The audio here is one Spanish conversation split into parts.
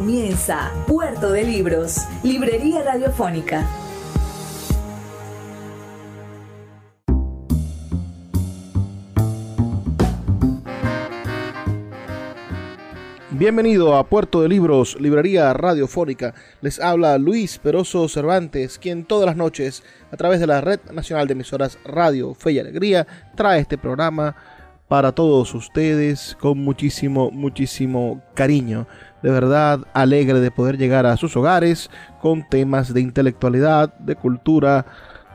Comienza Puerto de Libros, Librería Radiofónica. Bienvenido a Puerto de Libros, Librería Radiofónica. Les habla Luis Peroso Cervantes, quien todas las noches, a través de la Red Nacional de Emisoras Radio Fe y Alegría, trae este programa para todos ustedes con muchísimo, muchísimo cariño de verdad alegre de poder llegar a sus hogares con temas de intelectualidad, de cultura,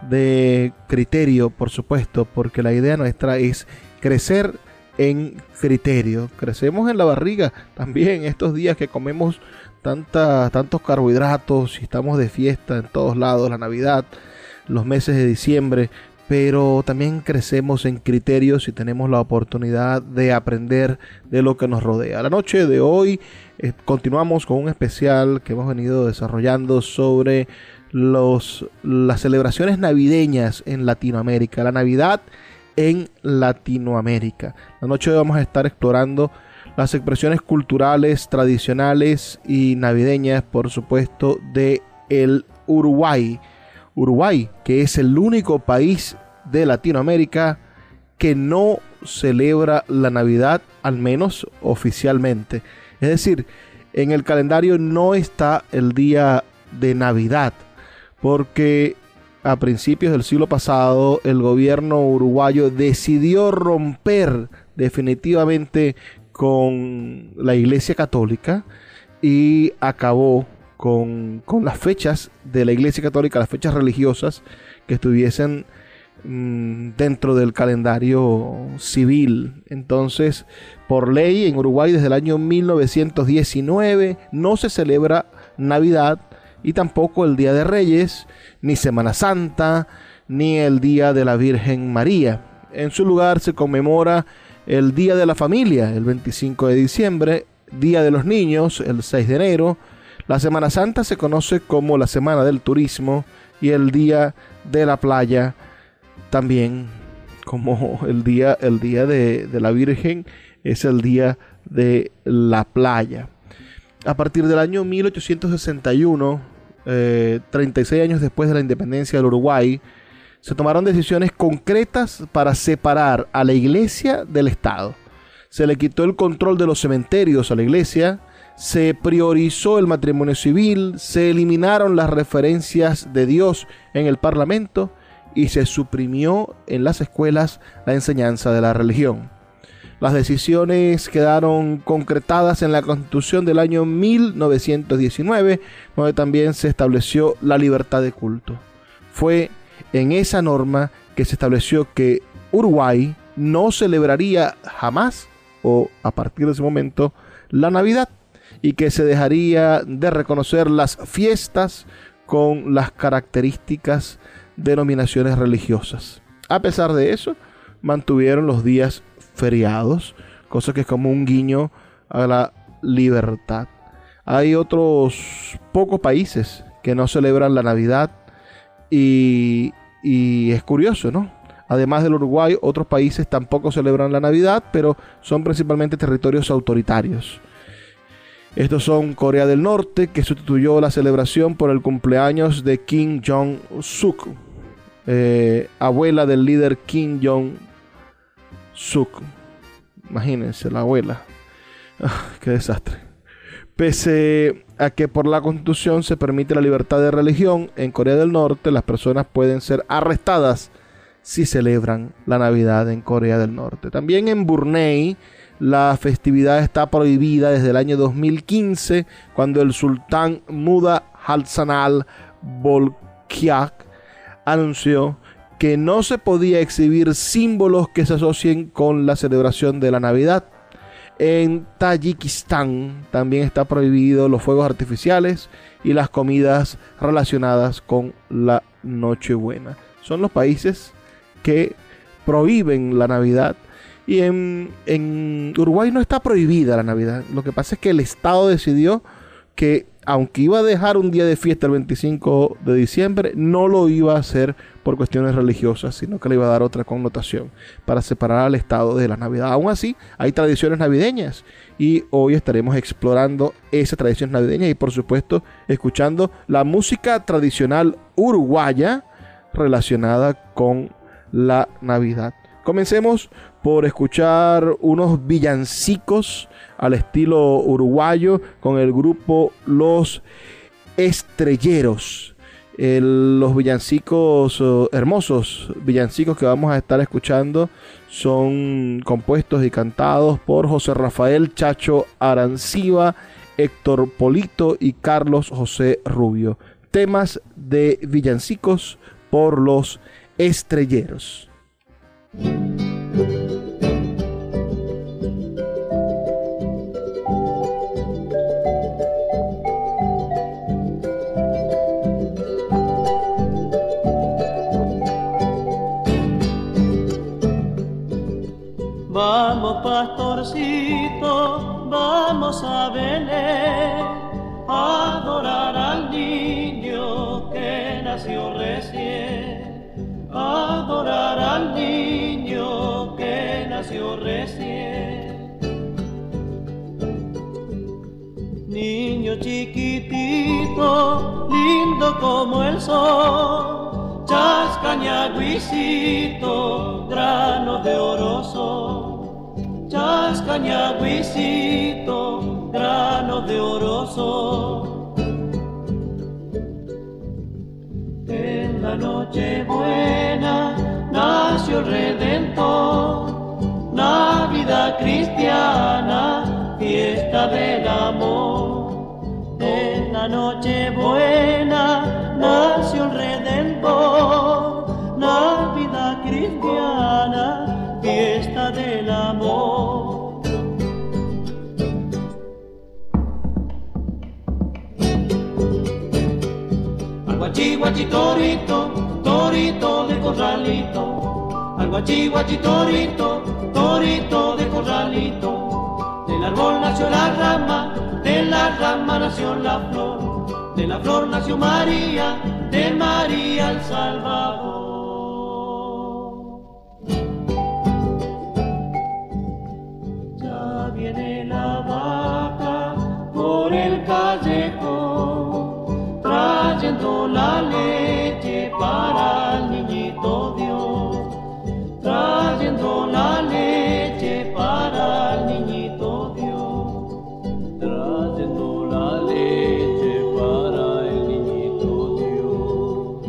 de criterio, por supuesto, porque la idea nuestra es crecer en criterio. Crecemos en la barriga también estos días que comemos tanta, tantos carbohidratos y estamos de fiesta en todos lados, la Navidad, los meses de diciembre, pero también crecemos en criterios y tenemos la oportunidad de aprender de lo que nos rodea. La noche de hoy eh, continuamos con un especial que hemos venido desarrollando sobre los, las celebraciones navideñas en Latinoamérica, la Navidad en Latinoamérica. La noche de hoy vamos a estar explorando las expresiones culturales, tradicionales y navideñas, por supuesto, de el Uruguay. Uruguay, que es el único país de Latinoamérica que no celebra la Navidad, al menos oficialmente. Es decir, en el calendario no está el día de Navidad, porque a principios del siglo pasado el gobierno uruguayo decidió romper definitivamente con la Iglesia Católica y acabó con, las fechas de la Iglesia Católica, las fechas religiosas que estuviesen mm, dentro del calendario civil. Entonces, por ley en Uruguay desde el año 1919 no se celebra Navidad y tampoco el Día de Reyes, ni Semana Santa, ni el Día de la Virgen María. En su lugar se conmemora el Día de la Familia, el 25 de diciembre, Día de los Niños, el 6 de enero. La Semana Santa se conoce como la Semana del Turismo y el Día de la Playa también como el día, el día de, de la Virgen es el día de la playa. A partir del año 1861, 36 eh, años después de la independencia del Uruguay, se tomaron decisiones concretas para separar a la iglesia del Estado. Se le quitó el control de los cementerios a la iglesia, se priorizó el matrimonio civil, se eliminaron las referencias de Dios en el Parlamento y se suprimió en las escuelas la enseñanza de la religión. Las decisiones quedaron concretadas en la Constitución del año 1919, donde también se estableció la libertad de culto. Fue en esa norma que se estableció que Uruguay no celebraría jamás o a partir de ese momento la Navidad y que se dejaría de reconocer las fiestas con las características denominaciones religiosas. A pesar de eso, mantuvieron los días feriados, cosa que es como un guiño a la libertad. Hay otros pocos países que no celebran la Navidad y, y es curioso, ¿no? Además del Uruguay, otros países tampoco celebran la Navidad, pero son principalmente territorios autoritarios. Estos son Corea del Norte, que sustituyó la celebración por el cumpleaños de Kim Jong-suk, eh, abuela del líder Kim Jong-suk. Imagínense, la abuela. Ah, qué desastre. Pese a que por la constitución se permite la libertad de religión, en Corea del Norte las personas pueden ser arrestadas si celebran la Navidad en Corea del Norte. También en Brunei la festividad está prohibida desde el año 2015, cuando el sultán Muda Hassanal Bolkiak anunció que no se podía exhibir símbolos que se asocien con la celebración de la Navidad. En Tayikistán también está prohibido los fuegos artificiales y las comidas relacionadas con la Nochebuena. Son los países que prohíben la Navidad. Y en, Uruguay no está prohibida la Navidad. Lo que pasa es que el Estado decidió que aunque iba a dejar un día de fiesta el 25 de diciembre, no lo iba a hacer por cuestiones religiosas, sino que le iba a dar otra connotación para separar al Estado de la Navidad. Aún así, hay tradiciones navideñas y hoy estaremos explorando esas tradiciones navideñas y por supuesto escuchando la música tradicional uruguaya relacionada con la Navidad. Comencemos por escuchar unos villancicos al estilo uruguayo con el grupo Los Estrelleros. los villancicos hermosos, villancicos que vamos a estar escuchando, son compuestos y cantados por José Rafael Chacho Aranciba, Héctor Polito y Carlos José Rubio. Temas de villancicos por los estrelleros. Vamos pastorcito, vamos a Belén, a adorar al niño que nació recién, adorar al niño que nació recién. Niño chiquitito, lindo como el sol, chascañaguicito, grano de oroso chascañaguicito, grano de oroso. La noche buena nació el Redentor, Navidad cristiana, fiesta del amor. En la noche buena nació el Redentor, Navidad cristiana, fiesta del amor. Al guachi guachi torito, de corralito. Al guachi guachi torito, torito de corralito. Del árbol nació la rama, de la rama nació la flor. De la flor nació María, de María el Salvador. Ya viene la vaca por el callejón, trayendo la leche la leche para el niñito Dios, trayendo la leche para el niñito Dios.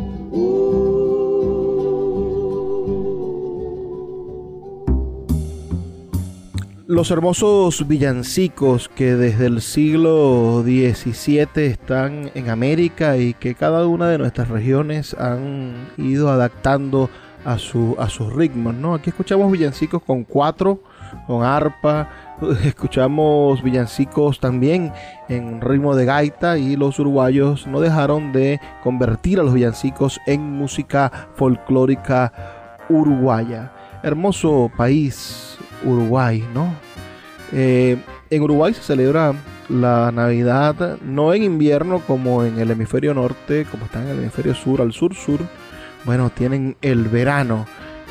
Los hermosos villancicos que desde el siglo XVII están en América y que cada una de nuestras regiones han ido adaptando su, a sus ritmos, ¿no? Aquí escuchamos villancicos con cuatro, con arpa, escuchamos villancicos también en ritmo de gaita y los uruguayos no dejaron de convertir a los villancicos en música folclórica uruguaya. Hermoso país, Uruguay, ¿no? Eh, en Uruguay se celebra la Navidad no en invierno como en el hemisferio norte, como está en el hemisferio sur, al sur-sur. Bueno, tienen el verano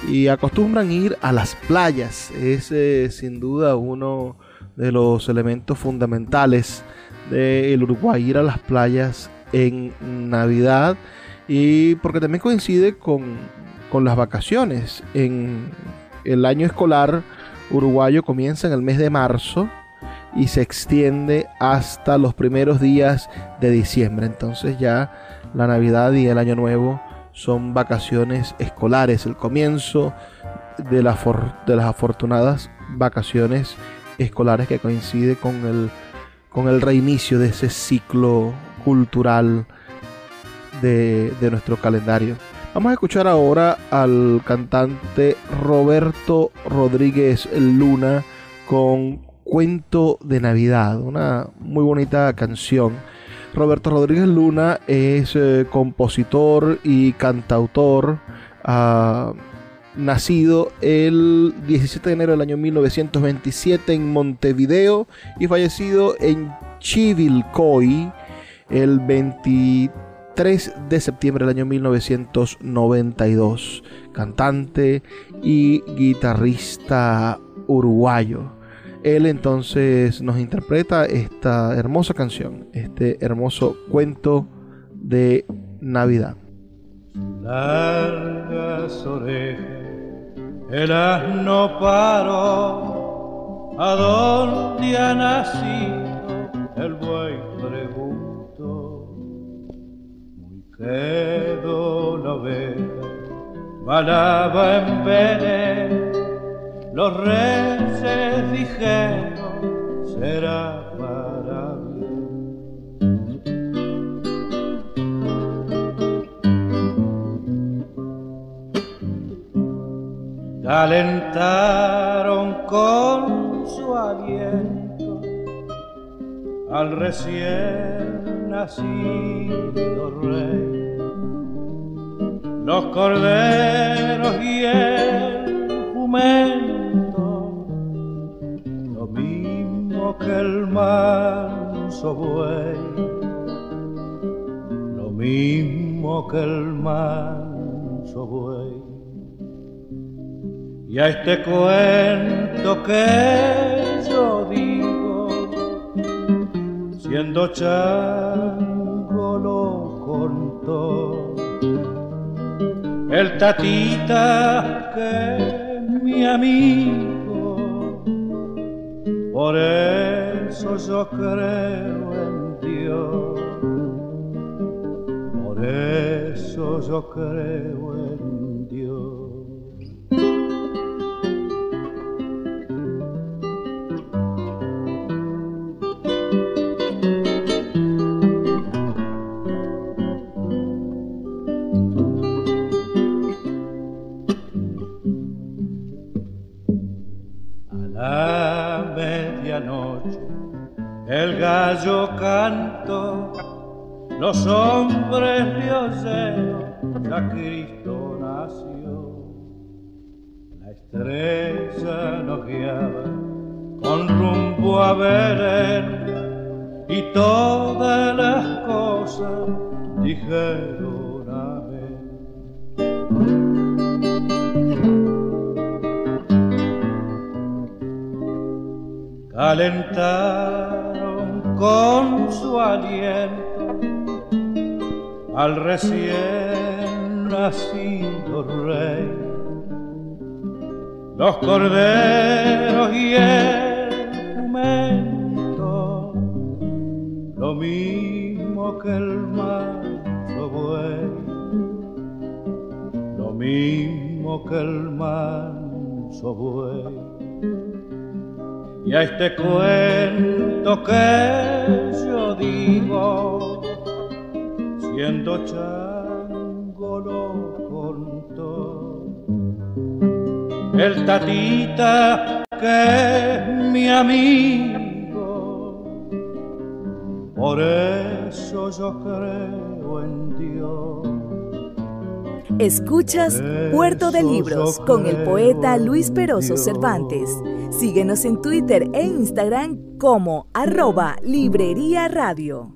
y acostumbran ir a las playas. Es eh, sin duda uno de los elementos fundamentales del Uruguay, ir a las playas en Navidad y porque también coincide con, con las vacaciones. En el año escolar uruguayo comienza en el mes de marzo y se extiende hasta los primeros días de diciembre. Entonces ya la Navidad y el Año Nuevo son vacaciones escolares, el comienzo de, la de las afortunadas vacaciones escolares que coincide con el, con el reinicio de ese ciclo cultural de, de nuestro calendario. Vamos a escuchar ahora al cantante Roberto Rodríguez Luna con Cuento de Navidad, una muy bonita canción. Roberto Rodríguez Luna es eh, compositor y cantautor. Ah, nacido el 17 de enero del año 1927 en Montevideo y fallecido en Chivilcoy el 23 de septiembre del año 1992. Cantante y guitarrista uruguayo. Él entonces nos interpreta esta hermosa canción, este hermoso cuento de Navidad. Largas orejas el asno paró, ¿a dónde ha nacido el buey? Preguntó. Muy quedo la balaba en Belén, los reyes dijeron, será para calentaron con su aliento al recién nacido rey. Los corderos y el jumento, que el manso buey, lo mismo que el manso buey. Y a este cuento que yo digo, siendo chango lo contó, el tatita que mi amigo, por eso yo creo en Dios, por eso yo creo en Dios. Los hombres le oyeron, ya Cristo nació. La estrella nos guiaba con rumbo a Belén y todas las cosas dijeron amén. alentaron con su aliento al recién nacido rey. Los corderos y el jumento, lo mismo que el manso buey, lo mismo que el manso buey y a este cuento que yo digo, siendo chango lo contó. El tatita que es mi amigo, por eso yo creo en Dios. Escuchas Puerto de Libros con el poeta Luis Peroso Cervantes. Síguenos en Twitter e Instagram como arroba Librería Radio.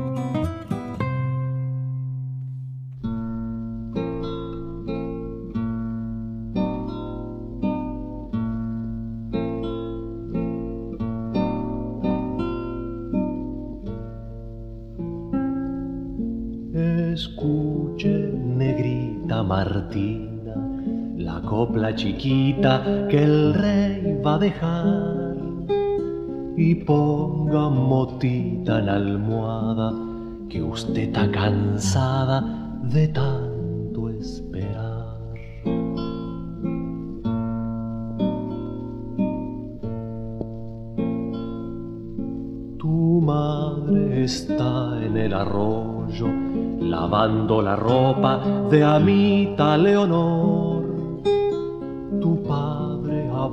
Copla chiquita que el rey va a dejar y ponga motita en almohada que usted está cansada de tanto esperar. Tu madre está en el arroyo lavando la ropa de Amita Leonor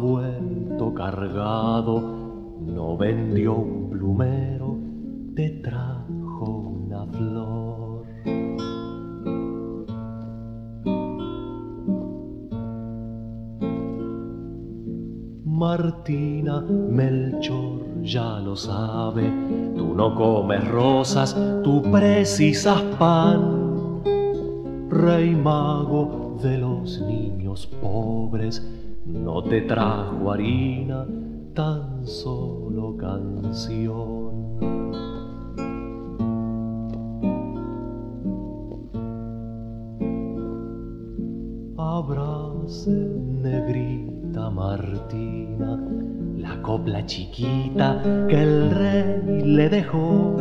vuelto cargado, no vendió un plumero, te trajo una flor. Martina Melchor ya lo sabe, tú no comes rosas, tú precisas pan. Rey mago de los niños pobres, no te trajo harina, tan solo canción. Abrace, negrita Martina, la copla chiquita que el rey le dejó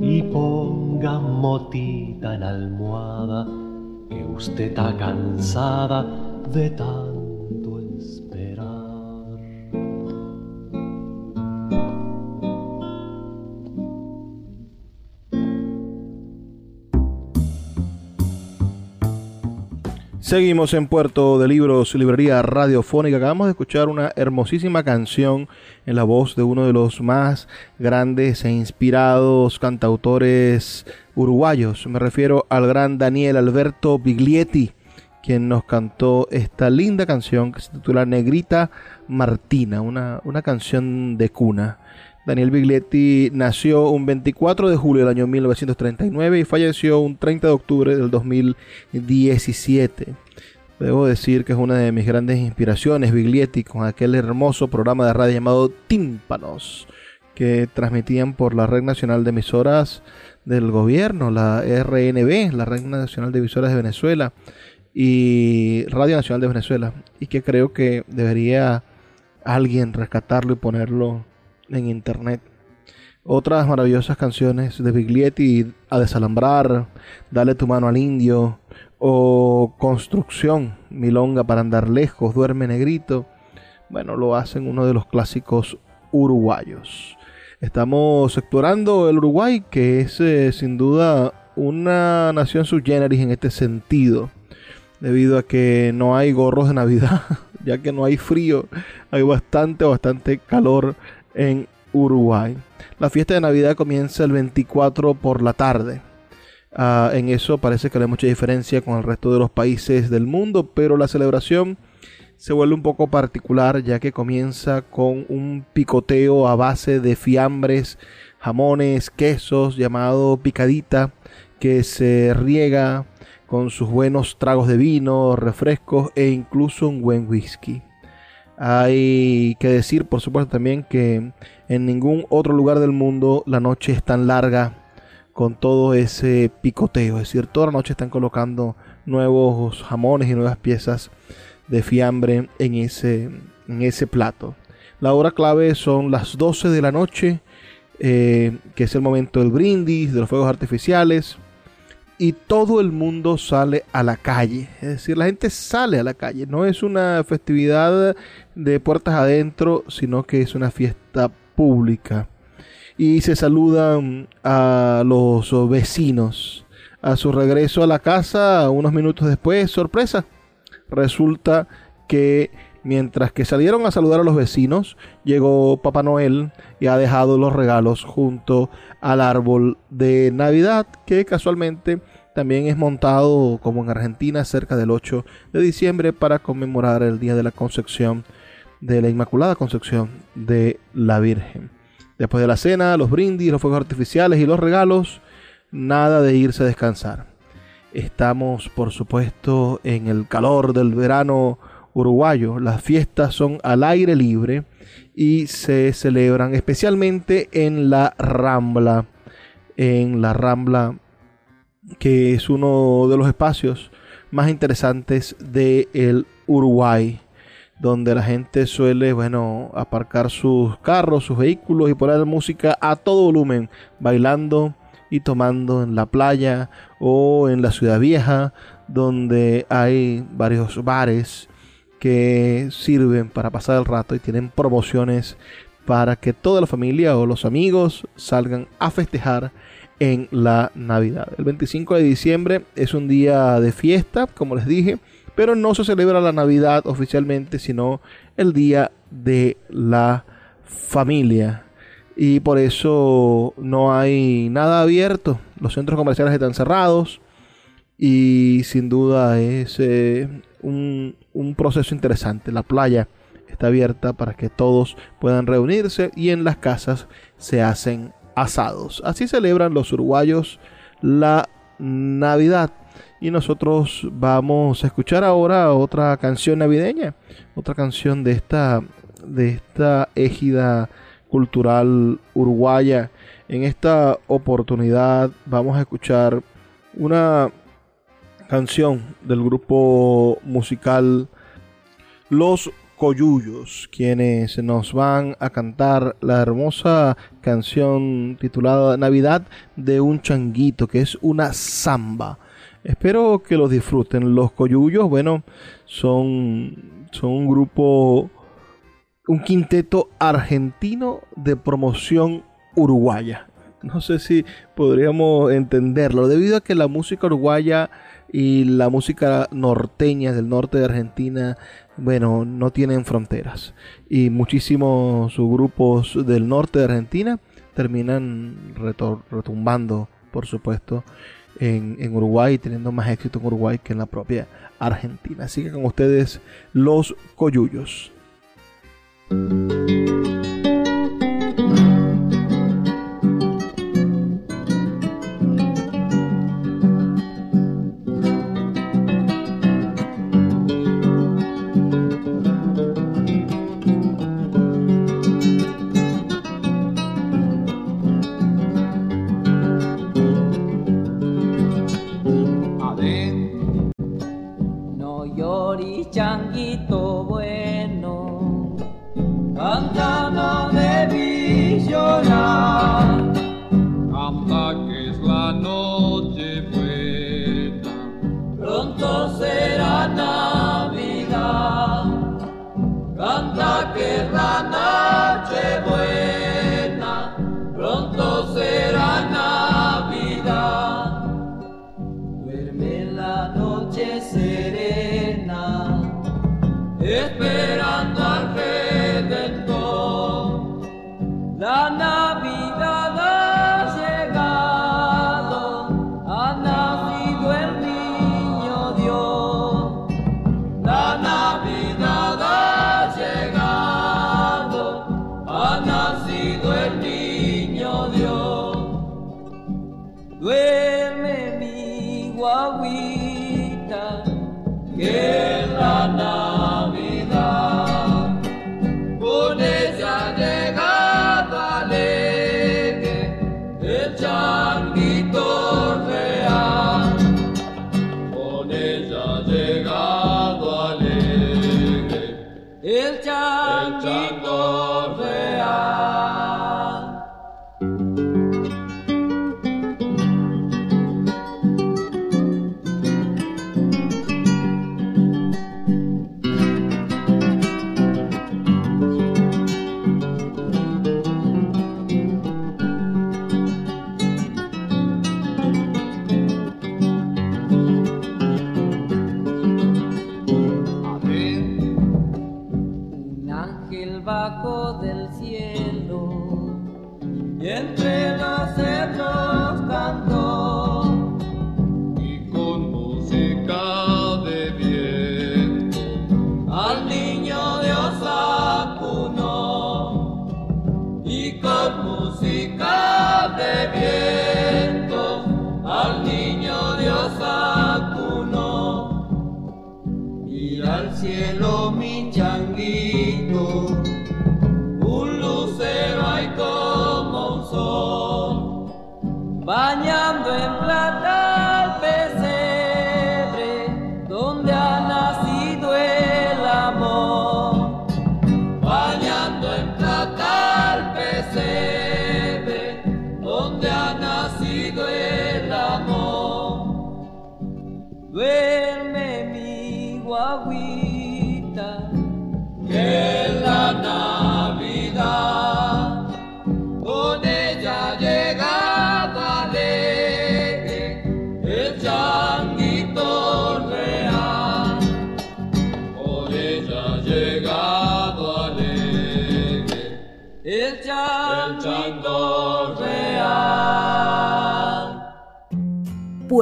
y ponga motita en almohada que usted está cansada de tan Seguimos en Puerto de Libros, librería radiofónica. Acabamos de escuchar una hermosísima canción en la voz de uno de los más grandes e inspirados cantautores uruguayos. Me refiero al gran Daniel Alberto Biglietti, quien nos cantó esta linda canción que se titula Negrita Martina, una, una canción de cuna. Daniel Biglietti nació un 24 de julio del año 1939 y falleció un 30 de octubre del 2017. Debo decir que es una de mis grandes inspiraciones, Biglietti, con aquel hermoso programa de radio llamado Tímpanos, que transmitían por la Red Nacional de Emisoras del Gobierno, la RNB, la Red Nacional de Emisoras de Venezuela, y Radio Nacional de Venezuela, y que creo que debería alguien rescatarlo y ponerlo en internet. Otras maravillosas canciones de Biglietti, A desalambrar, Dale tu mano al indio, o Construcción, Milonga para andar lejos, Duerme negrito. Bueno, lo hacen uno de los clásicos uruguayos. Estamos explorando el Uruguay, que es eh, sin duda una nación subgeneris en este sentido, debido a que no hay gorros de Navidad, ya que no hay frío, hay bastante, bastante calor en Uruguay. La fiesta de Navidad comienza el 24 por la tarde. Ah, en eso parece que no hay mucha diferencia con el resto de los países del mundo, pero la celebración se vuelve un poco particular ya que comienza con un picoteo a base de fiambres, jamones, quesos llamado picadita que se riega con sus buenos tragos de vino, refrescos e incluso un buen whisky. Hay que decir, por supuesto, también que en ningún otro lugar del mundo la noche es tan larga con todo ese picoteo. Es decir, toda la noche están colocando nuevos jamones y nuevas piezas de fiambre en ese, en ese plato. La hora clave son las 12 de la noche, eh, que es el momento del brindis, de los fuegos artificiales, y todo el mundo sale a la calle. Es decir, la gente sale a la calle. No es una festividad de puertas adentro, sino que es una fiesta pública. Y se saludan a los vecinos. A su regreso a la casa, unos minutos después, sorpresa. Resulta que mientras que salieron a saludar a los vecinos, llegó Papá Noel y ha dejado los regalos junto al árbol de Navidad que casualmente también es montado como en Argentina cerca del 8 de diciembre para conmemorar el día de la concepción de la Inmaculada Concepción de la Virgen. Después de la cena, los brindis, los fuegos artificiales y los regalos, nada de irse a descansar. Estamos, por supuesto, en el calor del verano uruguayo. Las fiestas son al aire libre y se celebran especialmente en la Rambla. En la Rambla, que es uno de los espacios más interesantes del Uruguay donde la gente suele, bueno, aparcar sus carros, sus vehículos y poner música a todo volumen, bailando y tomando en la playa o en la ciudad vieja, donde hay varios bares que sirven para pasar el rato y tienen promociones para que toda la familia o los amigos salgan a festejar en la Navidad. El 25 de diciembre es un día de fiesta, como les dije, pero no se celebra la Navidad oficialmente, sino el día de la familia. Y por eso no hay nada abierto. Los centros comerciales están cerrados. Y sin duda es eh, un, proceso interesante. La playa está abierta para que todos puedan reunirse y en las casas se hacen asados. Así celebran los uruguayos la Navidad. Y nosotros vamos a escuchar ahora otra canción navideña, otra canción de esta, de esta égida cultural uruguaya. En esta oportunidad vamos a escuchar una canción del grupo musical Los Coyullos, quienes nos van a cantar la hermosa canción titulada Navidad de un changuito, que es una samba. Espero que los disfruten. Los Coyullos, bueno, son, son un grupo, un quinteto argentino de promoción uruguaya. No sé si podríamos entenderlo, debido a que la música uruguaya y la música norteña del norte de Argentina, bueno, no tienen fronteras. Y muchísimos grupos del norte de Argentina terminan retumbando, por supuesto, en, Uruguay, teniendo más éxito en Uruguay que en la propia Argentina. Así que con ustedes los coyullos.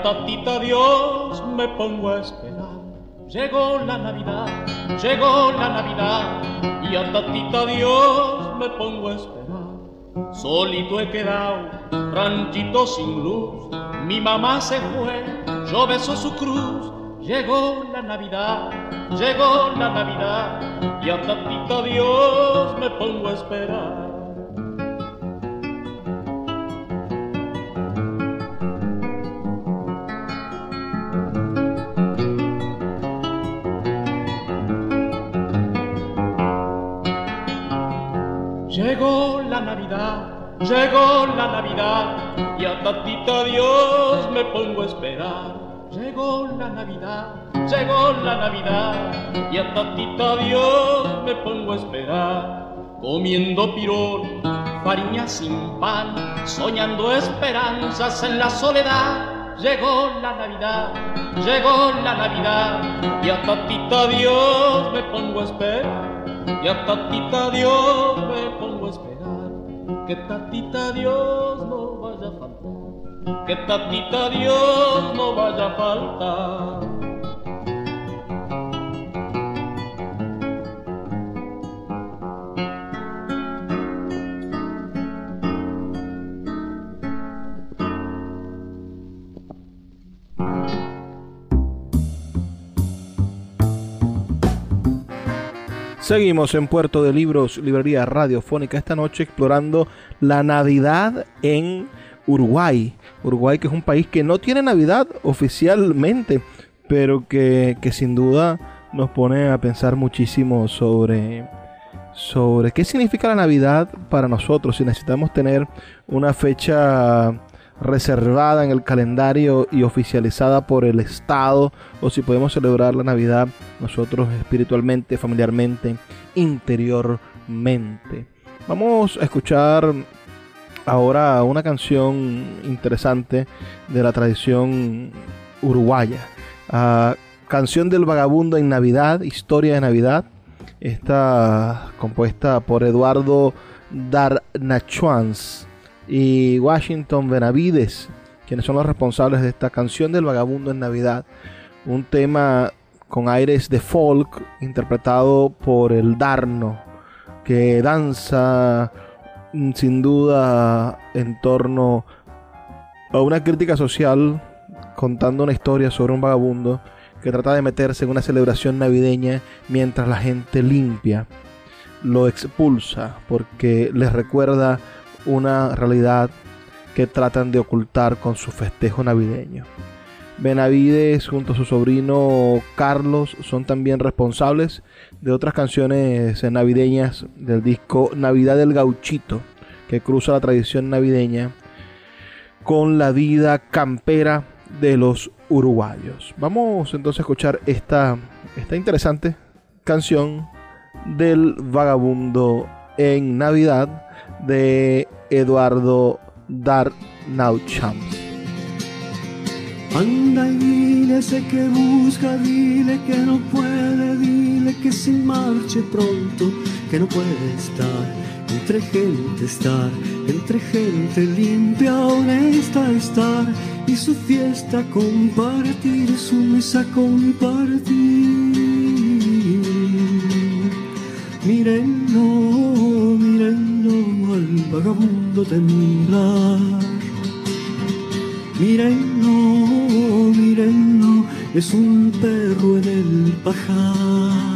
A tatita Dios me pongo a esperar. Llegó la Navidad, llegó la Navidad y a tatita Dios me pongo a esperar. Solito he quedado, ranchito sin luz, mi mamá se fue, yo beso su cruz. Llegó la Navidad, llegó la Navidad y a tatita Dios me pongo a esperar. Llegó la Navidad y a tatita Dios me pongo a esperar. Llegó la Navidad, llegó la Navidad y a tatita Dios me pongo a esperar. Comiendo pirón, fariña sin pan, soñando esperanzas en la soledad. Llegó la Navidad, llegó la Navidad y a tatita Dios me pongo a esperar. Y a tatita Dios me pongo a esperar, que tatita Dios no vaya a faltar. que tatita Dios no vaya a faltar. Seguimos en Puerto de Libros, librería radiofónica, esta noche explorando la Navidad en Uruguay. Uruguay que es un país que no tiene Navidad oficialmente, pero que, que sin duda nos pone a pensar muchísimo sobre, sobre qué significa la Navidad para nosotros, si necesitamos tener una fecha reservada en el calendario y oficializada por el Estado o si podemos celebrar la Navidad nosotros espiritualmente, familiarmente, interiormente. Vamos a escuchar ahora una canción interesante de la tradición uruguaya. Ah, canción del vagabundo en Navidad, historia de Navidad. Está compuesta por Eduardo Darnachuans y Washington Benavides, quienes son los responsables de esta canción del vagabundo en Navidad. Un tema con aires de folk interpretado por el Darno, que danza mm, sin duda en torno a una crítica social contando una historia sobre un vagabundo que trata de meterse en una celebración navideña mientras la gente limpia, lo expulsa porque les recuerda una realidad que tratan de ocultar con su festejo navideño. Benavides junto a su sobrino Carlos son también responsables de otras canciones navideñas del disco Navidad del Gauchito, que cruza la tradición navideña con la vida campera de los uruguayos. Vamos entonces a escuchar esta, esta interesante canción del vagabundo en Navidad de Eduardo Darnauchamps. Anda y dile ese que busca, dile que no puede, dile que se marche pronto, que no puede estar entre gente estar, entre gente limpia, honesta estar y su fiesta compartir, su mesa compartir. Mírenlo, vagabundo temblar. Mírenlo, mírenlo, es un perro en el pajar.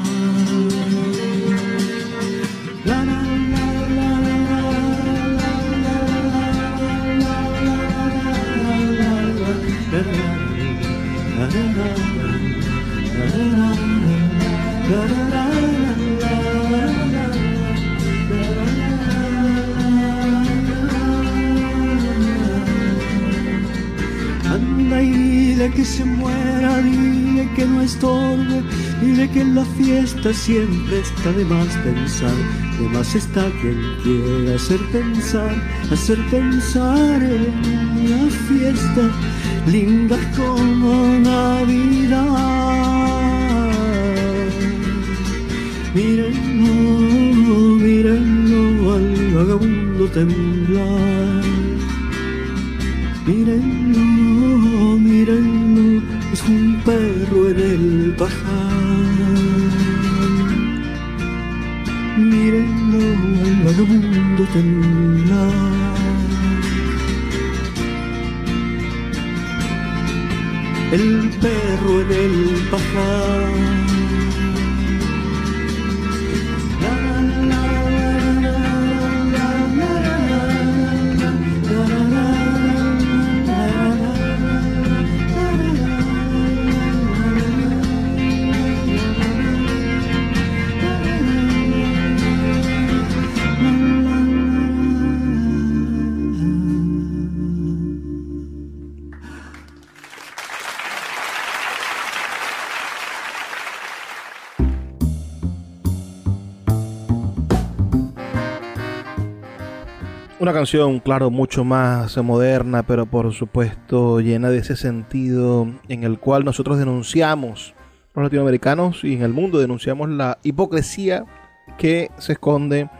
Siempre está de más pensar, de más está quien quiera hacer pensar, hacer pensar en la fiesta linda como Navidad. Mírenlo, mírenlo al vagabundo temblar. Mírenlo, mírenlo, es un perro en el pajar. Una canción, claro, mucho más moderna, pero por supuesto llena de ese sentido en el cual nosotros denunciamos, los latinoamericanos y en el mundo denunciamos la hipocresía que se esconde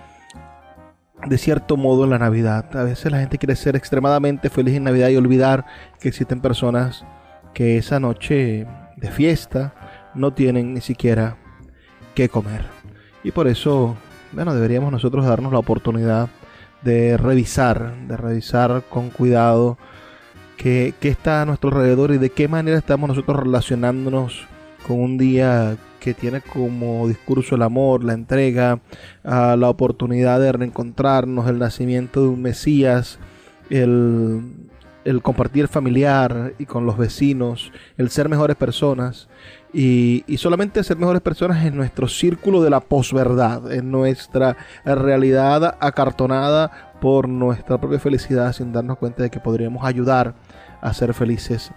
de cierto modo en la Navidad. A veces la gente quiere ser extremadamente feliz en Navidad y olvidar que existen personas que esa noche de fiesta no tienen ni siquiera que comer. Y por eso, bueno, deberíamos nosotros darnos la oportunidad de revisar, de revisar con cuidado qué, qué está a nuestro alrededor y de qué manera estamos nosotros relacionándonos con un día que tiene como discurso el amor, la entrega, ah, la oportunidad de reencontrarnos, el nacimiento de un Mesías, el, el compartir familiar y con los vecinos, el ser mejores personas y, solamente ser mejores personas en nuestro círculo de la posverdad, en nuestra realidad acartonada por nuestra propia felicidad sin darnos cuenta de que podríamos ayudar a ser felices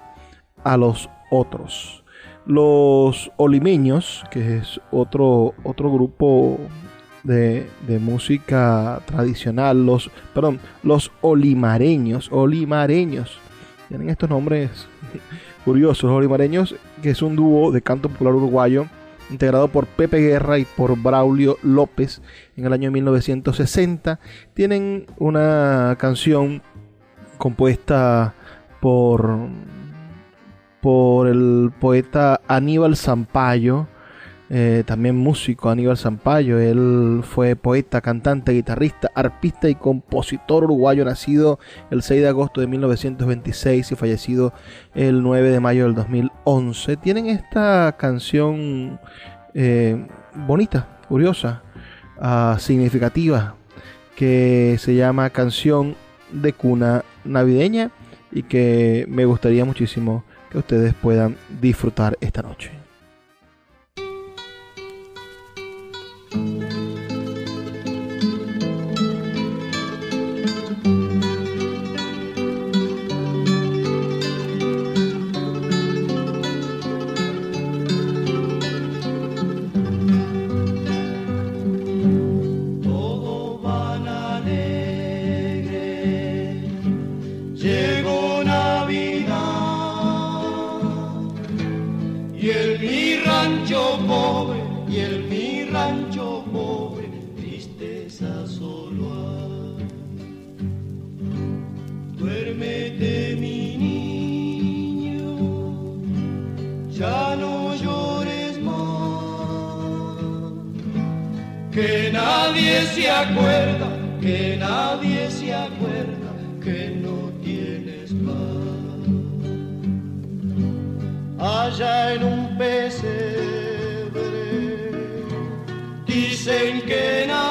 a los otros. Los olimeños, que es otro, otro grupo de, de, música tradicional, los, perdón, los olimareños, olimareños, tienen estos nombres curiosos, olimareños, que es un dúo de canto popular uruguayo, integrado por Pepe Guerra y por Braulio López en el año 1960, tienen una canción compuesta por por el poeta Aníbal Zampayo, eh, también músico Aníbal Zampayo. Él fue poeta, cantante, guitarrista, arpista y compositor uruguayo, nacido el 6 de agosto de 1926 y fallecido el 9 de mayo del 2011. Tienen esta canción eh, bonita, curiosa, uh, significativa, que se llama Canción de Cuna Navideña y que me gustaría muchísimo que ustedes puedan disfrutar esta noche. Se acuerda, que nadie se acuerda que no tienes paz. Allá en un pesebre dicen que nació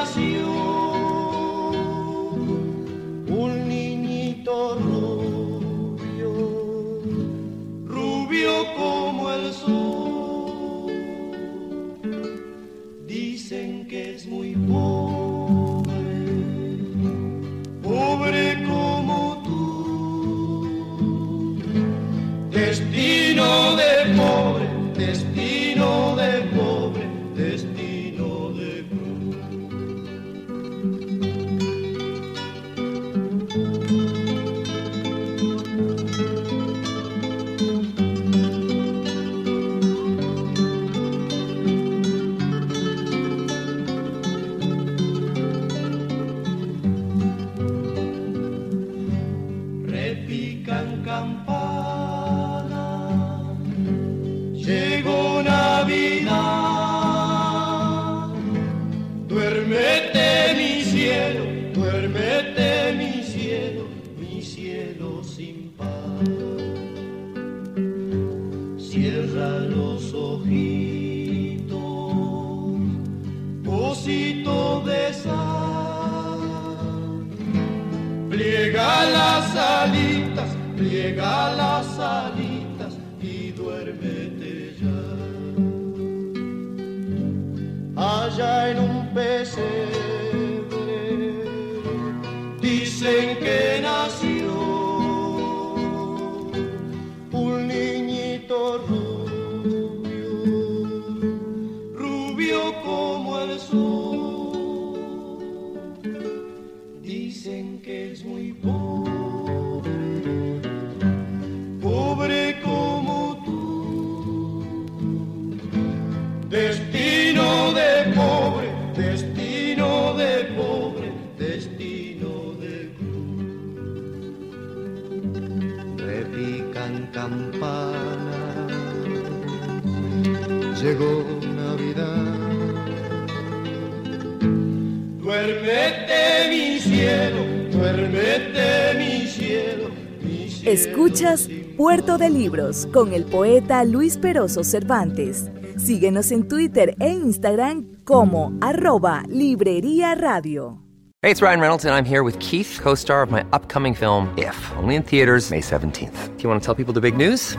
que Puerto de Libros con el poeta Luis Peroso Cervantes. Síguenos en Twitter e Instagram como arroba Librería Radio. Hey, it's Ryan Reynolds, and I'm here with Keith, co star of my upcoming film, If, only in theaters, May 17th. Do you want to tell people the big news?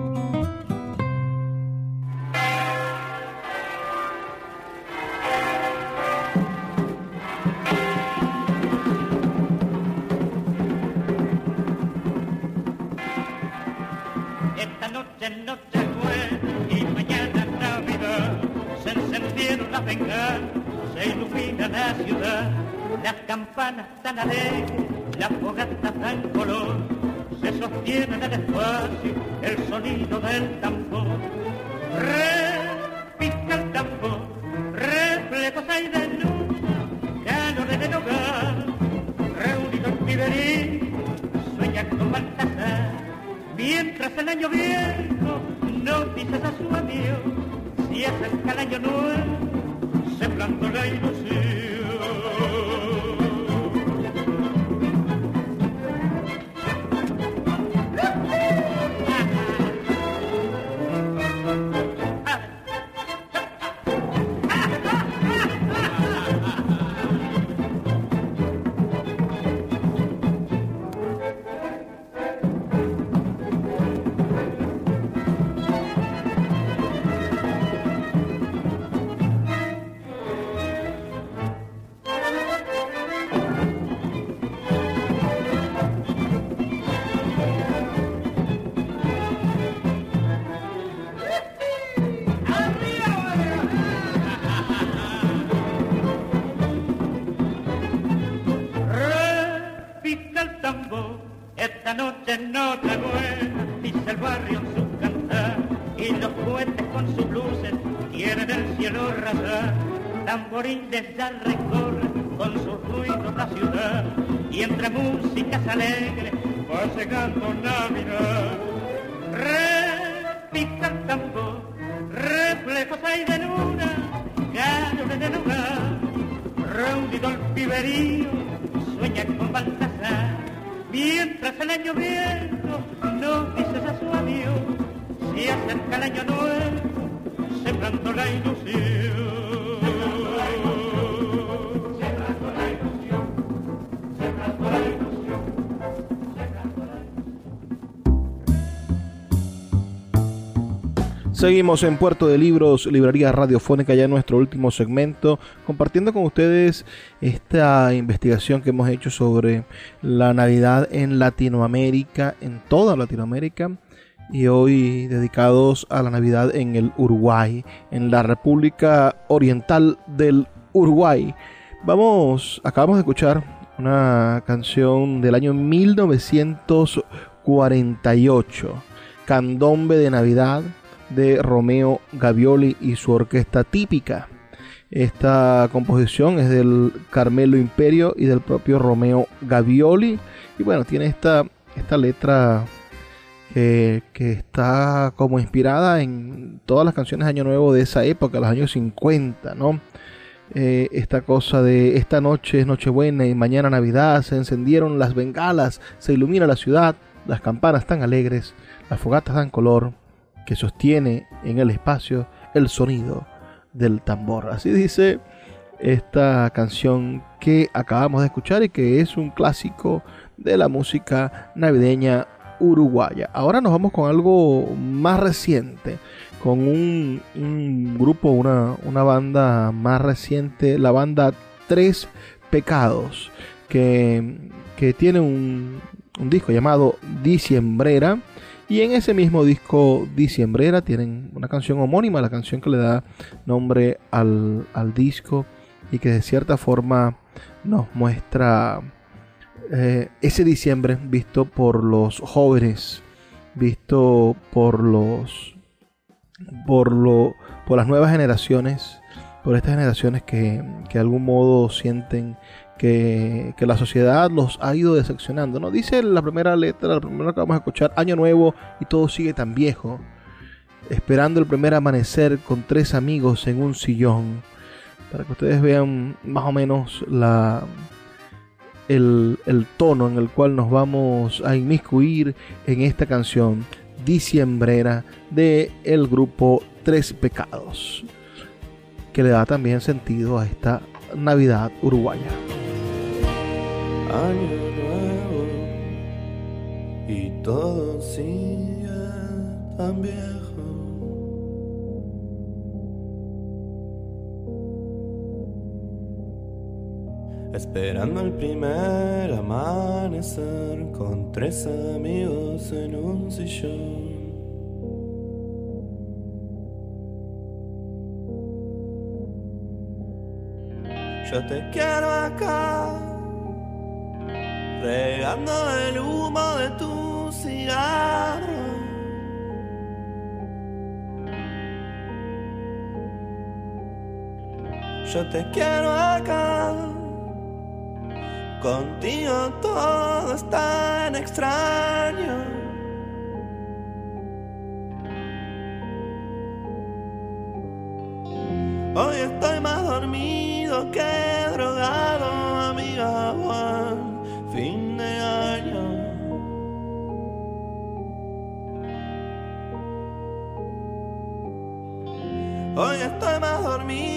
Campanas tan alegres, las fogatas dan color. Se sostiene en el espacio el sonido del tambor. Repica el tambor, reflejos hay de luna, calor en el hogar. Reunido en piberín, sueña con Baltasar. Mientras el año viejo no dices a su cohetes con sus luces quieren el cielo rasar, tamborines ya recorren con sus ruidos la ciudad, y entre músicas alegres va llegando Navidad. Repica el tambor, reflejos hay de luna, calor en el hogar, reunido el piberío, sueña con Baltasar, mientras el año viejo no dices a su adiós, se acerca el año nuevo, sembrando la ilusión. Sembrando la ilusión, sembrando la ilusión, Seguimos en Puerto de Libros, Librería Radiofónica, ya en nuestro último segmento, compartiendo con ustedes esta investigación que hemos hecho sobre la Navidad en Latinoamérica, en toda Latinoamérica, y hoy dedicados a la Navidad en el Uruguay, en la República Oriental del Uruguay. Vamos, acabamos de escuchar una canción del año 1948, Candombe de Navidad de Romeo Gavioli y su orquesta típica. Esta composición es del Carmelo Imperio y del propio Romeo Gavioli. Y bueno, tiene esta, esta letra que, que está como inspirada en todas las canciones de Año Nuevo de esa época, los años 50, ¿no? Eh, esta cosa de esta noche es Nochebuena y mañana Navidad, se encendieron las bengalas, se ilumina la ciudad, las campanas tan alegres, las fogatas dan color, que sostiene en el espacio el sonido del tambor. Así dice esta canción que acabamos de escuchar y que es un clásico de la música navideña uruguaya. Ahora nos vamos con algo más reciente, con un, grupo, una, una banda más reciente, la banda Tres Pecados, que, que tiene un, un disco llamado Diciembrera. Y en ese mismo disco Diciembrera tienen una canción homónima, la canción que le da nombre al, al disco y que de cierta forma nos muestra eh, ese diciembre visto por los jóvenes, visto por los por lo por las nuevas generaciones, por estas generaciones que, que de algún modo sienten que, que, la sociedad los ha ido decepcionando. ¿no? Dice la primera letra, la primera que vamos a escuchar, Año Nuevo y todo sigue tan viejo. Esperando el primer amanecer con tres amigos en un sillón. Para que ustedes vean más o menos la, el, tono en el cual nos vamos a inmiscuir en esta canción diciembrera de el grupo Tres Pecados, que le da también sentido a esta Navidad uruguaya. Año nuevo y todo sigue tan Esperando el primer amanecer con tres amigos en un sillón. Yo te quiero acá, regando el humo de tu cigarro. Yo te quiero acá, contigo todo es tan extraño. Hoy estoy más dormido que drogado, amiga Juan, fin de año. Hoy estoy más dormido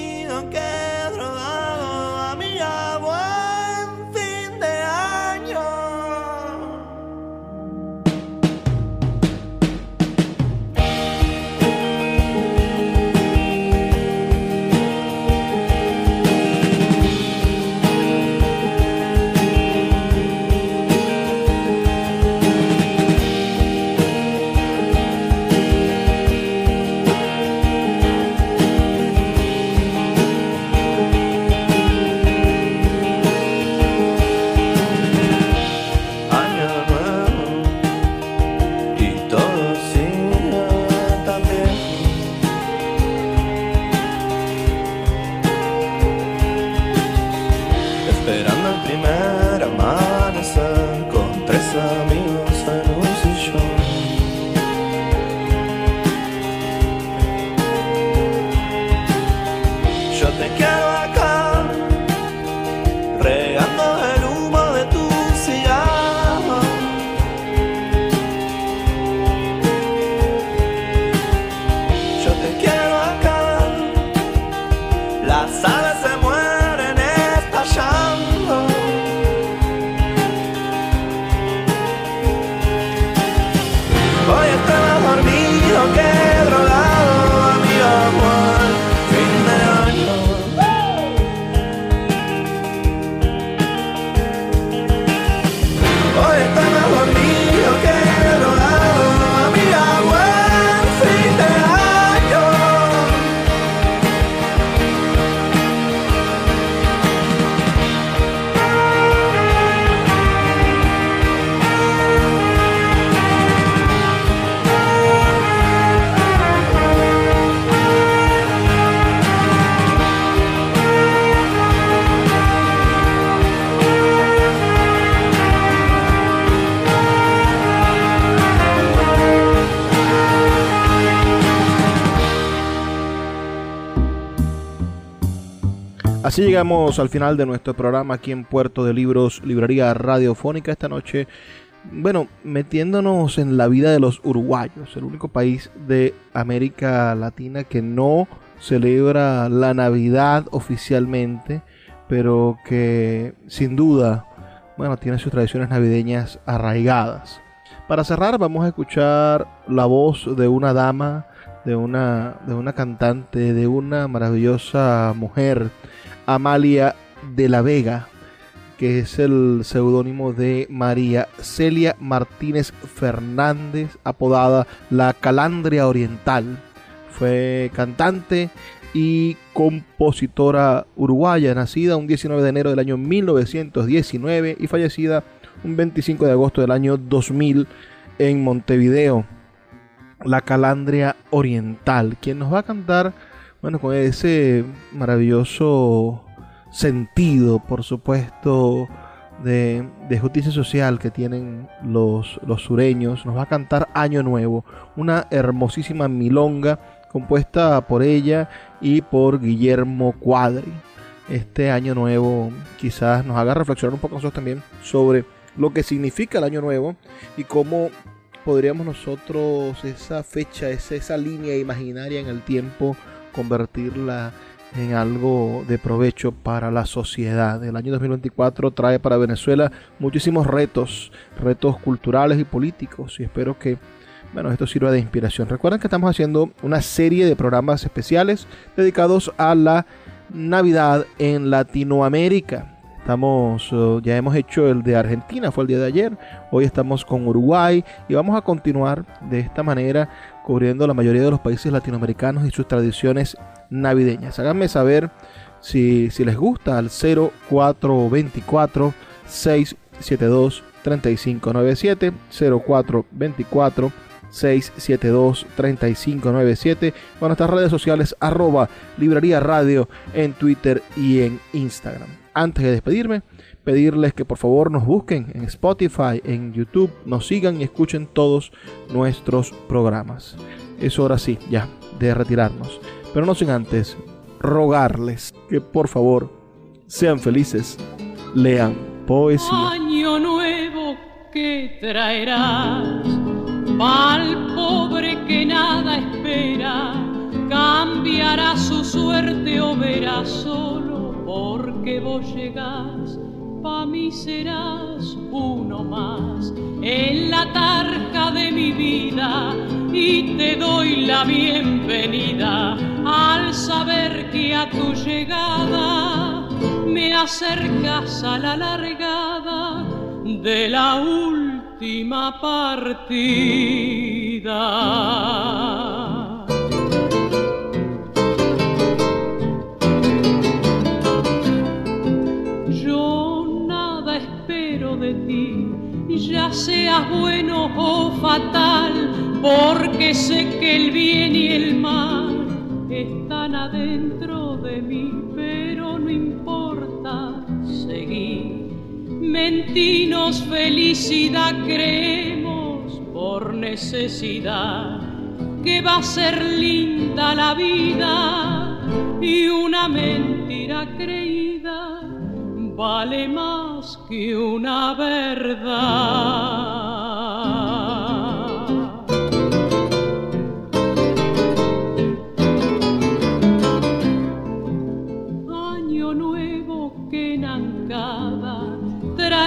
amanecer con Así llegamos al final de nuestro programa aquí en Puerto de Libros, Librería Radiofónica esta noche. Bueno, metiéndonos en la vida de los uruguayos, el único país de América Latina que no celebra la Navidad oficialmente, pero que sin duda, bueno, tiene sus tradiciones navideñas arraigadas. Para cerrar, vamos a escuchar la voz de una dama, de una, de una cantante, de una maravillosa mujer, Amalia de la Vega, que es el seudónimo de María Celia Martínez Fernández, apodada la Calandria Oriental. Fue cantante y compositora uruguaya, nacida un 19 de enero del año 1919 y fallecida un 25 de agosto del año 2000 en Montevideo. La Calandria Oriental, quien nos va a cantar, bueno, con ese maravilloso sentido, por supuesto, de, justicia social que tienen los, los sureños. Nos va a cantar Año Nuevo, una hermosísima milonga compuesta por ella y por Guillermo Cuadri. Este año nuevo quizás nos haga reflexionar un poco nosotros también sobre lo que significa el año nuevo y cómo podríamos nosotros esa fecha, esa, esa línea imaginaria en el tiempo, convertirla en algo de provecho para la sociedad. El año 2024 trae para Venezuela muchísimos retos, retos culturales y políticos y espero que bueno, esto sirva de inspiración. Recuerden que estamos haciendo una serie de programas especiales dedicados a la Navidad en Latinoamérica. Estamos, uh, ya hemos hecho el de Argentina, fue el día de ayer. Hoy estamos con Uruguay y vamos a continuar de esta manera cubriendo la mayoría de los países latinoamericanos y sus tradiciones navideñas. Háganme saber si, les gusta al 0424 672 3597 0424 672-3597 o nuestras redes sociales arroba librería radio en Twitter y en Instagram. Antes de despedirme, pedirles que por favor nos busquen en Spotify, en YouTube, nos sigan y escuchen todos nuestros programas. Es hora sí, ya, de retirarnos. Pero no sin antes rogarles que por favor sean felices, lean poesía. Año nuevo que traerás al pobre que nada espera, cambiará su suerte o verá solo porque vos llegás. Pa' mí serás uno más en la tarja de mi vida y te doy la bienvenida al saber que a tu llegada me acercas a la largada de la última partida. Seas bueno o fatal, porque sé que el bien y el mal están adentro de mí, pero no importa seguir. Mentinos felicidad creemos por necesidad que va a ser linda la vida y una mentira creída vale más que una verdad.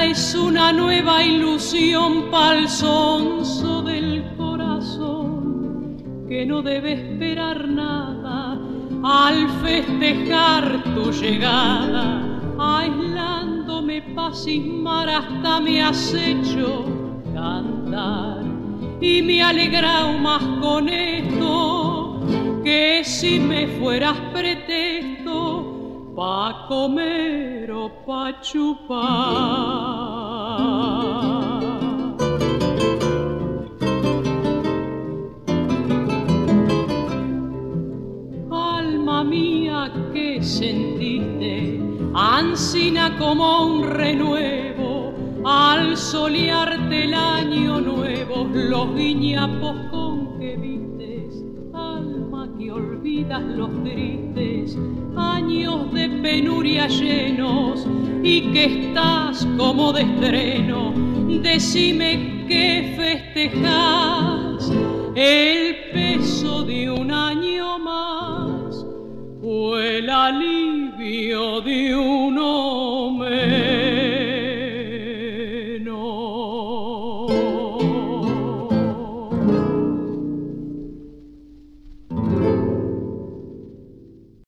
es una nueva ilusión pa'l sonso del corazón que no debe esperar nada al festejar tu llegada, aislándome pa' cismar hasta me has hecho cantar y me alegra más con esto que si me fueras pretexto pa' comer o pa' chupar. Alma mía, que sentiste? Ansina como un renuevo al solearte el año nuevo, los guiñapos con que vistes, alma que olvidas los tristes años de penuria llenos y que estás como de estreno. Decime que festejas el peso de un año más o el alivio de uno